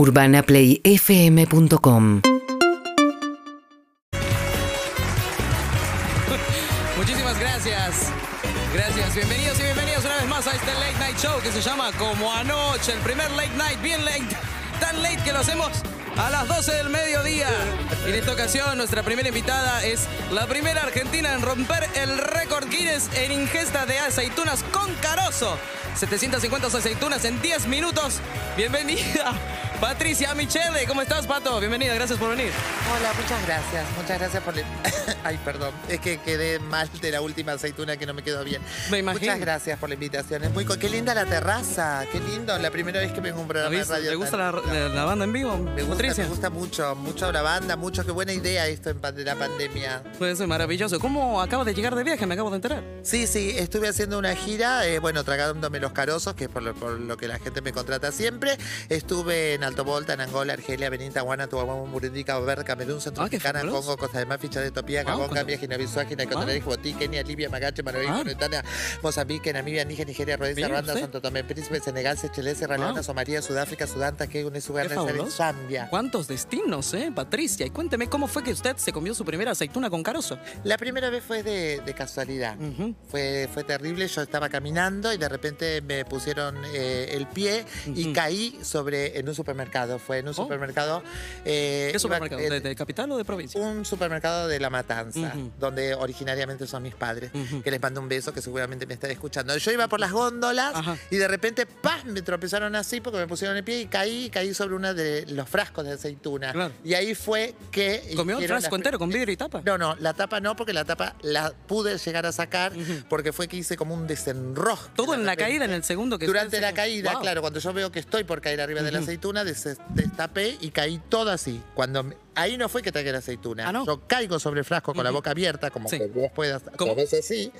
UrbanaPlayFM.com Muchísimas gracias. Gracias, bienvenidos y bienvenidos una vez más a este Late Night Show que se llama Como Anoche, el primer Late Night, bien late, tan late que lo hacemos a las 12 del mediodía. Y en esta ocasión nuestra primera invitada es la primera argentina en romper el récord Guinness en ingesta de aceitunas con carozo. 750 aceitunas en 10 minutos. Bienvenida, Patricia Michele. ¿Cómo estás, Pato? Bienvenida, gracias por venir. Hola, muchas gracias. Muchas gracias por... Ay, perdón. Es que quedé mal de la última aceituna que no me quedó bien. Me imagino. Muchas gracias por la invitación. Es muy... co- Qué linda la terraza. Qué lindo. La primera vez que vengo a un programa de radio. ¿Te gusta la, la- la banda en vivo, Me gusta, Patricia? me gusta mucho, mucho la banda, mucho. Qué buena idea esto en de la pandemia. Pues es maravilloso. ¿Cómo acabas de llegar de viaje? Me acabo de enterar. Sí, sí, estuve haciendo una gira, eh, bueno, tragándome los carozos, que es por lo, por lo que la gente me contrata siempre. Estuve en Alto Volta, en Angola, Argelia, Benín, Tahuana, Tuaguamo, Burundi, Cabo Verde, Camerún, Centroafricana, Ah. Congo, Costa de Marfil, Chad, Etiopía, Gabón, Gambia, Guinea-Bissau, Guinea Ecuatorial, Djibouti, Kenia, Libia, Magache, Ah. Mauritania, Mozambique, Namibia, Níger, Nigeria, Rhodesia, Ruanda. Santo Tomé, Príncipe, Senegal, Seychelles, Sierra. Leona, Somalia, Sudáfrica, Sudán, Taquegunes, Uganda. Zambia. ¿Cuántos destinos, eh, Patricia? Y cuénteme cómo fue que usted se comió su primera aceituna con carozo. La primera vez fue de, de casualidad. Ujú. Fue, fue terrible, yo estaba caminando y de repente me pusieron eh, el pie y Ujú. caí sobre en un supermercado. Fue en un Oh. supermercado. eh, ¿Qué iba- supermercado? eh, ¿De, de capital o de provincia? un supermercado de La Matanza, donde originariamente son mis padres, que les mando un beso, que seguramente me están escuchando. Yo iba por las góndolas Ajá. y de repente, ¡pam! me tropezaron así porque me pusieron el pie y caí, caí sobre uno de los frascos de aceituna. Claro. Y ahí fue que... ¿Comió hicieron frasco entero con vidrio y tapa? no, no, la tapa no, porque la tapa la pude llegar a sacar porque fue que hice como un desenrosque. Todo en la repente. caída, en el segundo que Durante la caída, Wow. claro, cuando yo veo que estoy por caer arriba de la aceituna, destapé y caí todo así. Cuando ahí no fue que tragué la aceituna. Ah, ¿no? Yo caigo sobre el frasco con la Ujú. boca abierta, como Sí. que vos puedas, ¿Cómo? a veces sí.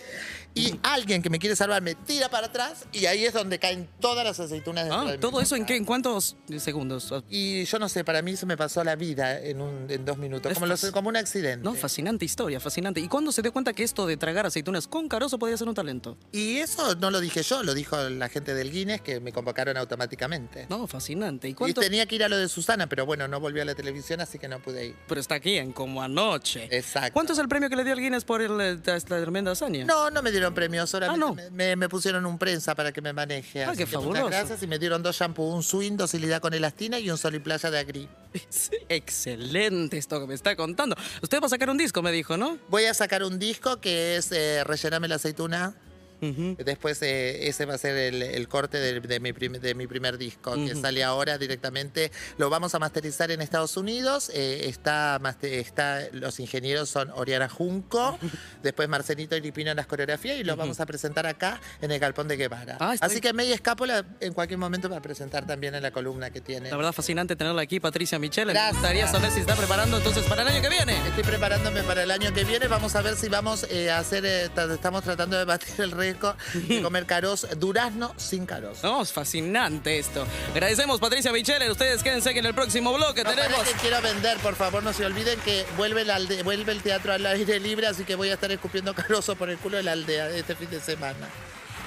Y alguien que me quiere salvar me tira para atrás y ahí es donde caen todas las aceitunas Ah, de mi ¿todo eso en qué? ¿En cuántos segundos? Y yo no sé, para mí se me pasó la vida en, un, en dos minutos, como, como un accidente. No, fascinante historia, fascinante. ¿Y cuándo se dio cuenta que esto de tragar aceitunas con carozo podía ser un talento? Y eso no lo dije yo, lo dijo la gente del Guinness que me convocaron automáticamente. No, fascinante. ¿Y tenía que ir a lo de Susana, pero bueno, no volvió a la televisión, así que no pude ir. Pero está aquí en Como Anoche. Exacto. ¿Cuánto es el premio que le dio el Guinness por el- esta esta tremenda hazaña? No, no me dieron premios, solamente Ah, no. me, me- me pusieron un prensa para que me maneje. Ah, qué fabuloso. Muchas gracias y me dieron dos shampoos, un swing, docilidad con elastina y un sol y playa de agri. Excelente esto que me está contando. Usted va a sacar un disco, me dijo, ¿no? Voy a sacar un disco que es eh, Rellename la aceituna. Después eh, ese va a ser el, el corte de, de mi de mi primer disco, que sale ahora directamente. Lo vamos a masterizar en Estados Unidos. eh, está, está, los ingenieros son Oriana Junco, después Marcelito Lipino en las coreografías y lo vamos a presentar acá en el Galpón de Guevara. Ah, estoy- Así que May Escápola en cualquier momento va a presentar también en la columna que tiene. La verdad, fascinante tenerla aquí, Patricia Michelle. Me gustaría saber si está preparando entonces para el año que viene. Estoy preparándome para el año que viene. Vamos a ver si vamos eh, a hacer. eh, ta- estamos tratando de batir el récord de comer caroz, durazno sin caroz. No, es fascinante esto. Agradecemos, Patricia Michelle. Ustedes quédense que en el próximo bloque No, tenemos. que quiero vender, por favor, no se olviden que vuelve el, alde- vuelve el teatro al aire libre, así que voy a estar escupiendo carozo por el culo de la aldea este fin de semana.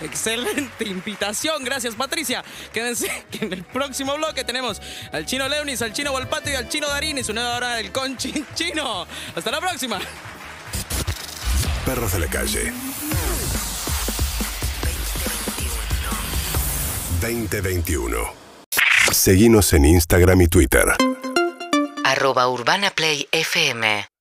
Excelente invitación, gracias Patricia. Quédense que en el próximo bloque tenemos al chino Leunis, al chino Volpato y al chino Darín y su nueva hora del Conchin Chino. Hasta la próxima. Perros de la calle. 2021. Seguimos en Instagram y Twitter. Arroba Urbana Play FM